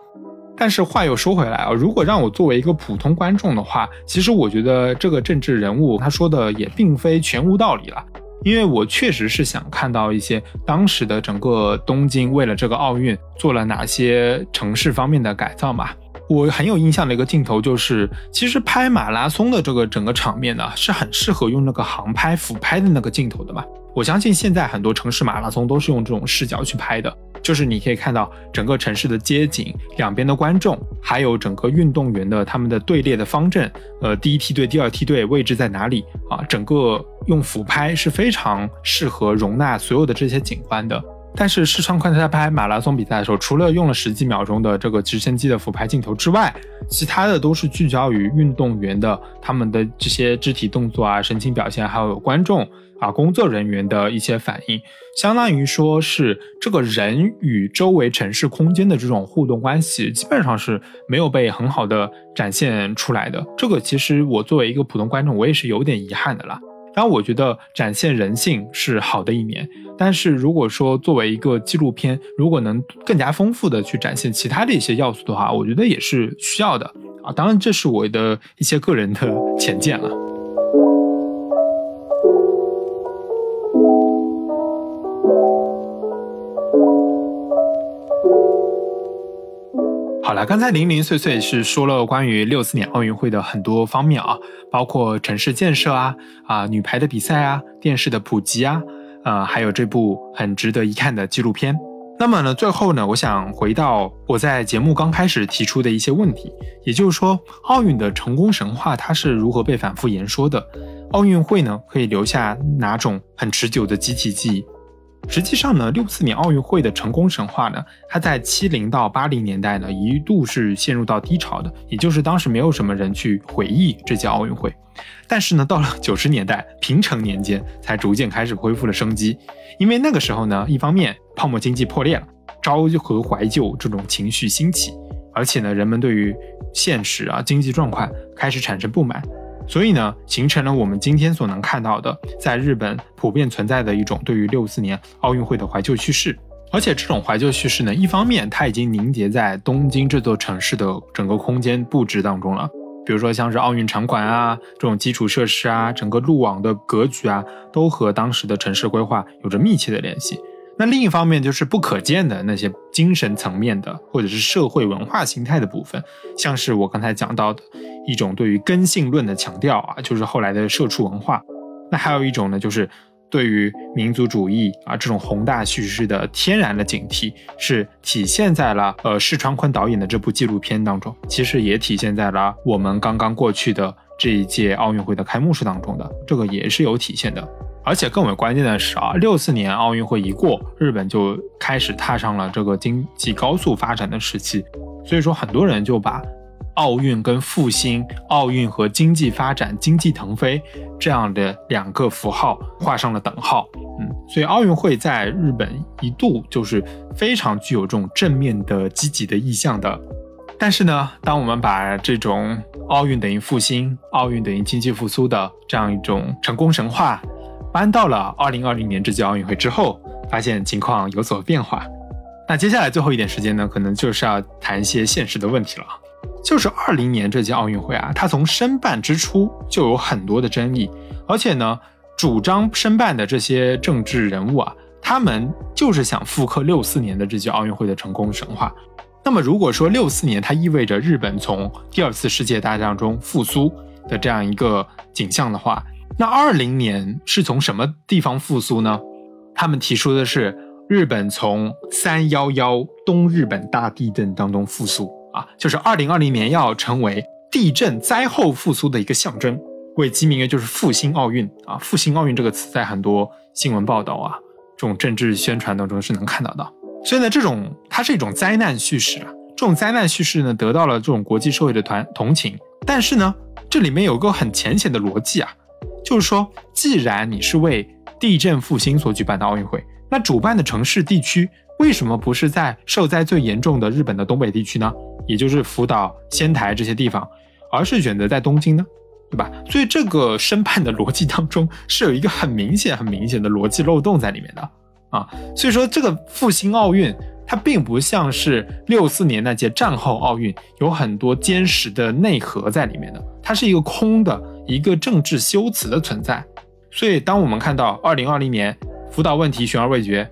但是话又说回来啊，如果让我作为一个普通观众的话，其实我觉得这个政治人物他说的也并非全无道理了，因为我确实是想看到一些当时的整个东京为了这个奥运做了哪些城市方面的改造嘛。我很有印象的一个镜头就是，其实拍马拉松的这个整个场面呢，是很适合用那个航拍俯拍的那个镜头的嘛。我相信现在很多城市马拉松都是用这种视角去拍的，就是你可以看到整个城市的街景、两边的观众，还有整个运动员的他们的队列的方阵，呃，第一梯队、第二梯队位置在哪里啊？整个用俯拍是非常适合容纳所有的这些景观的。但是世川宽在拍马拉松比赛的时候，除了用了十几秒钟的这个直升机的俯拍镜头之外，其他的都是聚焦于运动员的他们的这些肢体动作啊、神情表现，还有观众啊、工作人员的一些反应，相当于说是这个人与周围城市空间的这种互动关系，基本上是没有被很好的展现出来的。这个其实我作为一个普通观众，我也是有点遗憾的啦。当然，我觉得展现人性是好的一面，但是如果说作为一个纪录片，如果能更加丰富的去展现其他的一些要素的话，我觉得也是需要的啊。当然，这是我的一些个人的浅见了。好了，刚才零零碎碎是说了关于六四年奥运会的很多方面啊，包括城市建设啊，啊女排的比赛啊，电视的普及啊，呃，还有这部很值得一看的纪录片。那么呢，最后呢，我想回到我在节目刚开始提出的一些问题，也就是说，奥运的成功神话它是如何被反复言说的？奥运会呢，可以留下哪种很持久的集体记忆？实际上呢，六四年奥运会的成功神话呢，它在七零到八零年代呢，一度是陷入到低潮的，也就是当时没有什么人去回忆这届奥运会。但是呢，到了 九十年代平成年间，才逐渐开始恢复了生机。因为那个时候呢，一方面泡沫经济破裂了，昭和怀旧这种情绪兴起，而且呢，人们对于现实啊经济状况开始产生不满。所以呢，形成了我们今天所能看到的，在日本普遍存在的一种对于六四年奥运会的怀旧叙事。而且这种怀旧叙事呢，一方面它已经凝结在东京这座城市的整个空间布置当中了，比如说像是奥运场馆啊，这种基础设施啊，整个路网的格局啊，都和当时的城市规划有着密切的联系。那另一方面就是不可见的那些精神层面的，或者是社会文化形态的部分，像是我刚才讲到的一种对于根性论的强调啊，就是后来的社畜文化。那还有一种呢，就是对于民族主义啊这种宏大叙事的天然的警惕，是体现在了呃世川昆导演的这部纪录片当中，其实也体现在了我们刚刚过去的这一届奥运会的开幕式当中的，这个也是有体现的。而且更为关键的是啊，六四年奥运会一过，日本就开始踏上了这个经济高速发展的时期，所以说很多人就把奥运跟复兴、奥运和经济发展、经济腾飞这样的两个符号画上了等号。嗯，所以奥运会在日本一度就是非常具有这种正面的、积极的意向的但是呢，当我们把这种奥运等于复兴、奥运等于经济复苏的这样一种成功神话搬到了二零二零年这届奥运会之后，发现情况有所变化。那接下来最后一点时间呢，可能就是要谈一些现实的问题了。就是二零年这届奥运会啊，它从申办之初就有很多的争议，而且呢，主张申办的这些政治人物啊，他们就是想复刻六四年的这届奥运会的成功神话。那么，如果说六四年它意味着日本从第二次世界大战中复苏的这样一个景象的话，那二零年是从什么地方复苏呢？他们提出的是日本从三幺幺东日本大地震当中复苏啊，就是二零二零年要成为地震灾后复苏的一个象征，为其名曰就是复兴奥运啊。复兴奥运这个词在很多新闻报道啊，这种政治宣传当中是能看到的。所以呢，这种它是一种灾难叙事啊，这种灾难叙事呢得到了这种国际社会的团同情。但是呢，这里面有个很浅显的逻辑啊，就是说，既然你是为地震复兴所举办的奥运会，那主办的城市地区为什么不是在受灾最严重的日本的东北地区呢？也就是福岛、仙台这些地方，而是选择在东京呢？对吧？所以这个申办的逻辑当中是有一个很明显、很明显的逻辑漏洞在里面的。啊，所以说这个复兴奥运，它并不像是六四年那届战后奥运有很多坚实的内核在里面的，它是一个空的一个政治修辞的存在。所以，当我们看到二零二零年福岛问题悬而未决，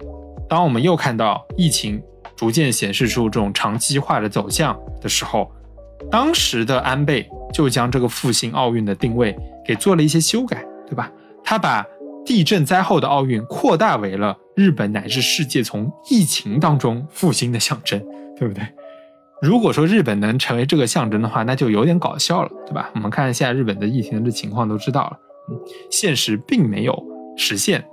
当我们又看到疫情逐渐显示出这种长期化的走向的时候，当时的安倍就将这个复兴奥运的定位给做了一些修改，对吧？他把地震灾后的奥运扩大为了日本乃至世界从疫情当中复兴的象征，对不对？如果说日本能成为这个象征的话，那就有点搞笑了，对吧？我们看一下日本的疫情的情况都知道了，嗯，现实并没有实现。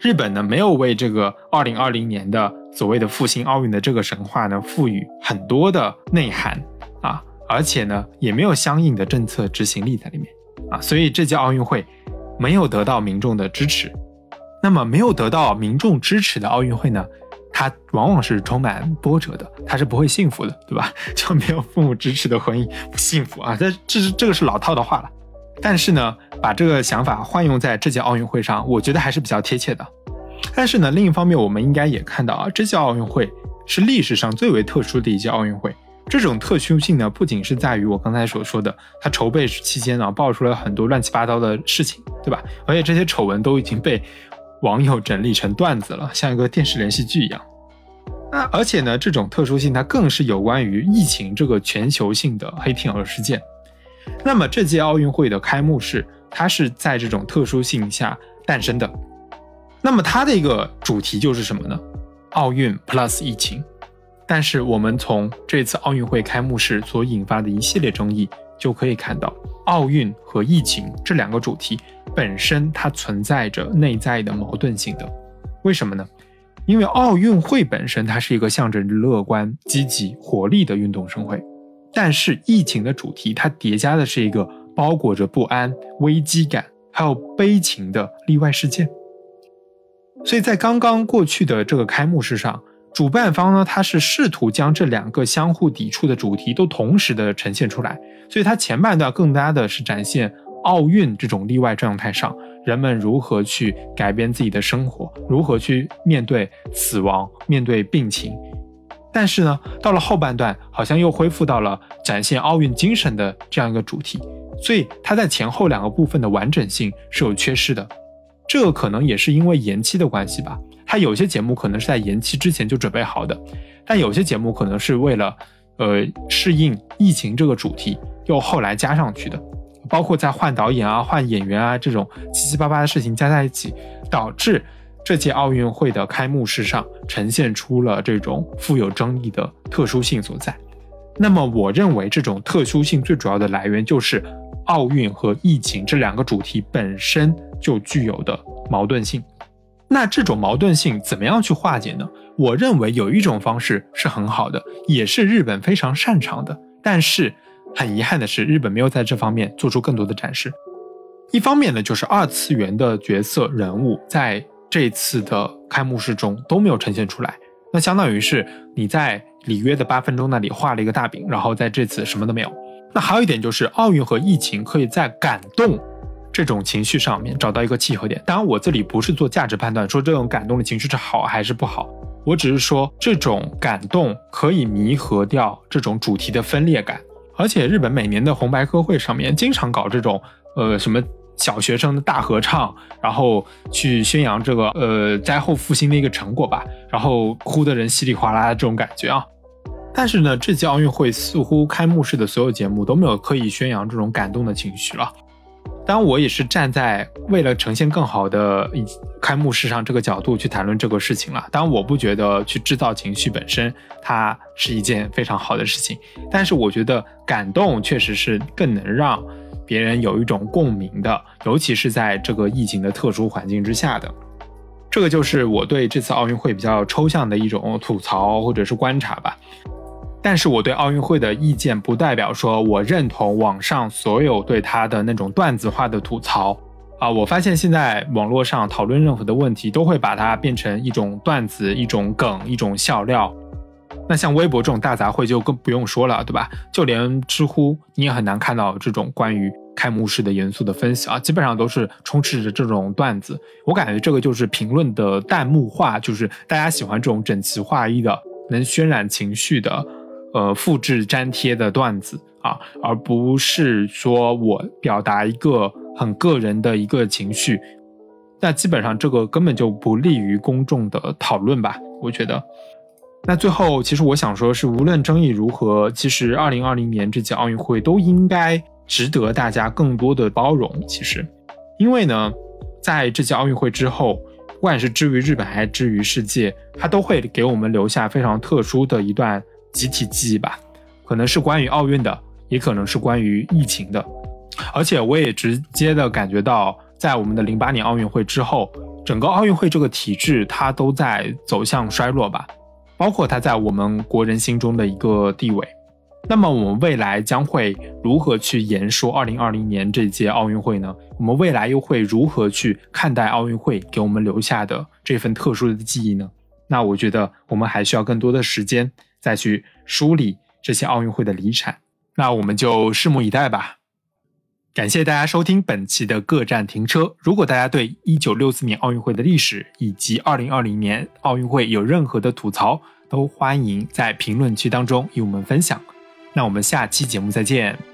日本呢，没有为这个二零二零年的所谓的复兴奥运的这个神话呢赋予很多的内涵啊，而且呢，也没有相应的政策执行力在里面啊，所以这届奥运会。没有得到民众的支持，那么没有得到民众支持的奥运会呢？它往往是充满波折的，它是不会幸福的，对吧？就没有父母支持的婚姻不幸福啊！这这是这个是老套的话了。但是呢，把这个想法换用在这届奥运会上，我觉得还是比较贴切的。但是呢，另一方面，我们应该也看到啊，这届奥运会是历史上最为特殊的一届奥运会。这种特殊性呢，不仅是在于我刚才所说的，它筹备期间呢，爆出了很多乱七八糟的事情，对吧？而且这些丑闻都已经被网友整理成段子了，像一个电视连续剧一样。那而且呢，这种特殊性它更是有关于疫情这个全球性的黑天鹅事件。那么这届奥运会的开幕式，它是在这种特殊性下诞生的。那么它的一个主题就是什么呢？奥运 plus 疫情。但是我们从这次奥运会开幕式所引发的一系列争议就可以看到，奥运和疫情这两个主题本身它存在着内在的矛盾性的。为什么呢？因为奥运会本身它是一个象征着乐观、积极、活力的运动盛会，但是疫情的主题它叠加的是一个包裹着不安、危机感还有悲情的例外事件。所以在刚刚过去的这个开幕式上。主办方呢，他是试图将这两个相互抵触的主题都同时的呈现出来，所以他前半段更加的是展现奥运这种例外状态上人们如何去改变自己的生活，如何去面对死亡、面对病情。但是呢，到了后半段，好像又恢复到了展现奥运精神的这样一个主题，所以他在前后两个部分的完整性是有缺失的。这个可能也是因为延期的关系吧。它有些节目可能是在延期之前就准备好的，但有些节目可能是为了，呃，适应疫情这个主题，又后来加上去的，包括在换导演啊、换演员啊这种七七八八的事情加在一起，导致这届奥运会的开幕式上呈现出了这种富有争议的特殊性所在。那么，我认为这种特殊性最主要的来源就是奥运和疫情这两个主题本身就具有的矛盾性。那这种矛盾性怎么样去化解呢？我认为有一种方式是很好的，也是日本非常擅长的。但是很遗憾的是，日本没有在这方面做出更多的展示。一方面呢，就是二次元的角色人物在这次的开幕式中都没有呈现出来，那相当于是你在里约的八分钟那里画了一个大饼，然后在这次什么都没有。那还有一点就是奥运和疫情可以在感动这种情绪上面找到一个契合点。当然，我这里不是做价值判断，说这种感动的情绪是好还是不好，我只是说这种感动可以弥合掉这种主题的分裂感。而且日本每年的红白歌会上面经常搞这种呃什么。小学生的大合唱，然后去宣扬这个呃灾后复兴的一个成果吧，然后哭的人稀里哗啦的这种感觉啊。但是呢，这届奥运会似乎开幕式的所有节目都没有刻意宣扬这种感动的情绪了。当然，我也是站在为了呈现更好的开幕式上这个角度去谈论这个事情了。当然，我不觉得去制造情绪本身它是一件非常好的事情，但是我觉得感动确实是更能让。别人有一种共鸣的，尤其是在这个疫情的特殊环境之下的，这个就是我对这次奥运会比较抽象的一种吐槽或者是观察吧。但是我对奥运会的意见，不代表说我认同网上所有对他的那种段子化的吐槽啊。我发现现在网络上讨论任何的问题，都会把它变成一种段子、一种梗、一种笑料。那像微博这种大杂烩就更不用说了，对吧？就连知乎你也很难看到这种关于开幕式的严肃的分析啊，基本上都是充斥着这种段子。我感觉这个就是评论的弹幕化，就是大家喜欢这种整齐划一的、能渲染情绪的，呃，复制粘贴的段子啊，而不是说我表达一个很个人的一个情绪。那基本上这个根本就不利于公众的讨论吧？我觉得。那最后，其实我想说，是无论争议如何，其实二零二零年这届奥运会都应该值得大家更多的包容。其实，因为呢，在这届奥运会之后，不管是至于日本还是至于世界，它都会给我们留下非常特殊的一段集体记忆吧。可能是关于奥运的，也可能是关于疫情的。而且，我也直接的感觉到，在我们的零八年奥运会之后，整个奥运会这个体制它都在走向衰落吧。包括它在我们国人心中的一个地位，那么我们未来将会如何去言说二零二零年这届奥运会呢？我们未来又会如何去看待奥运会给我们留下的这份特殊的记忆呢？那我觉得我们还需要更多的时间再去梳理这些奥运会的遗产。那我们就拭目以待吧。感谢大家收听本期的各站停车。如果大家对一九六四年奥运会的历史以及二零二零年奥运会有任何的吐槽，都欢迎在评论区当中与我们分享。那我们下期节目再见。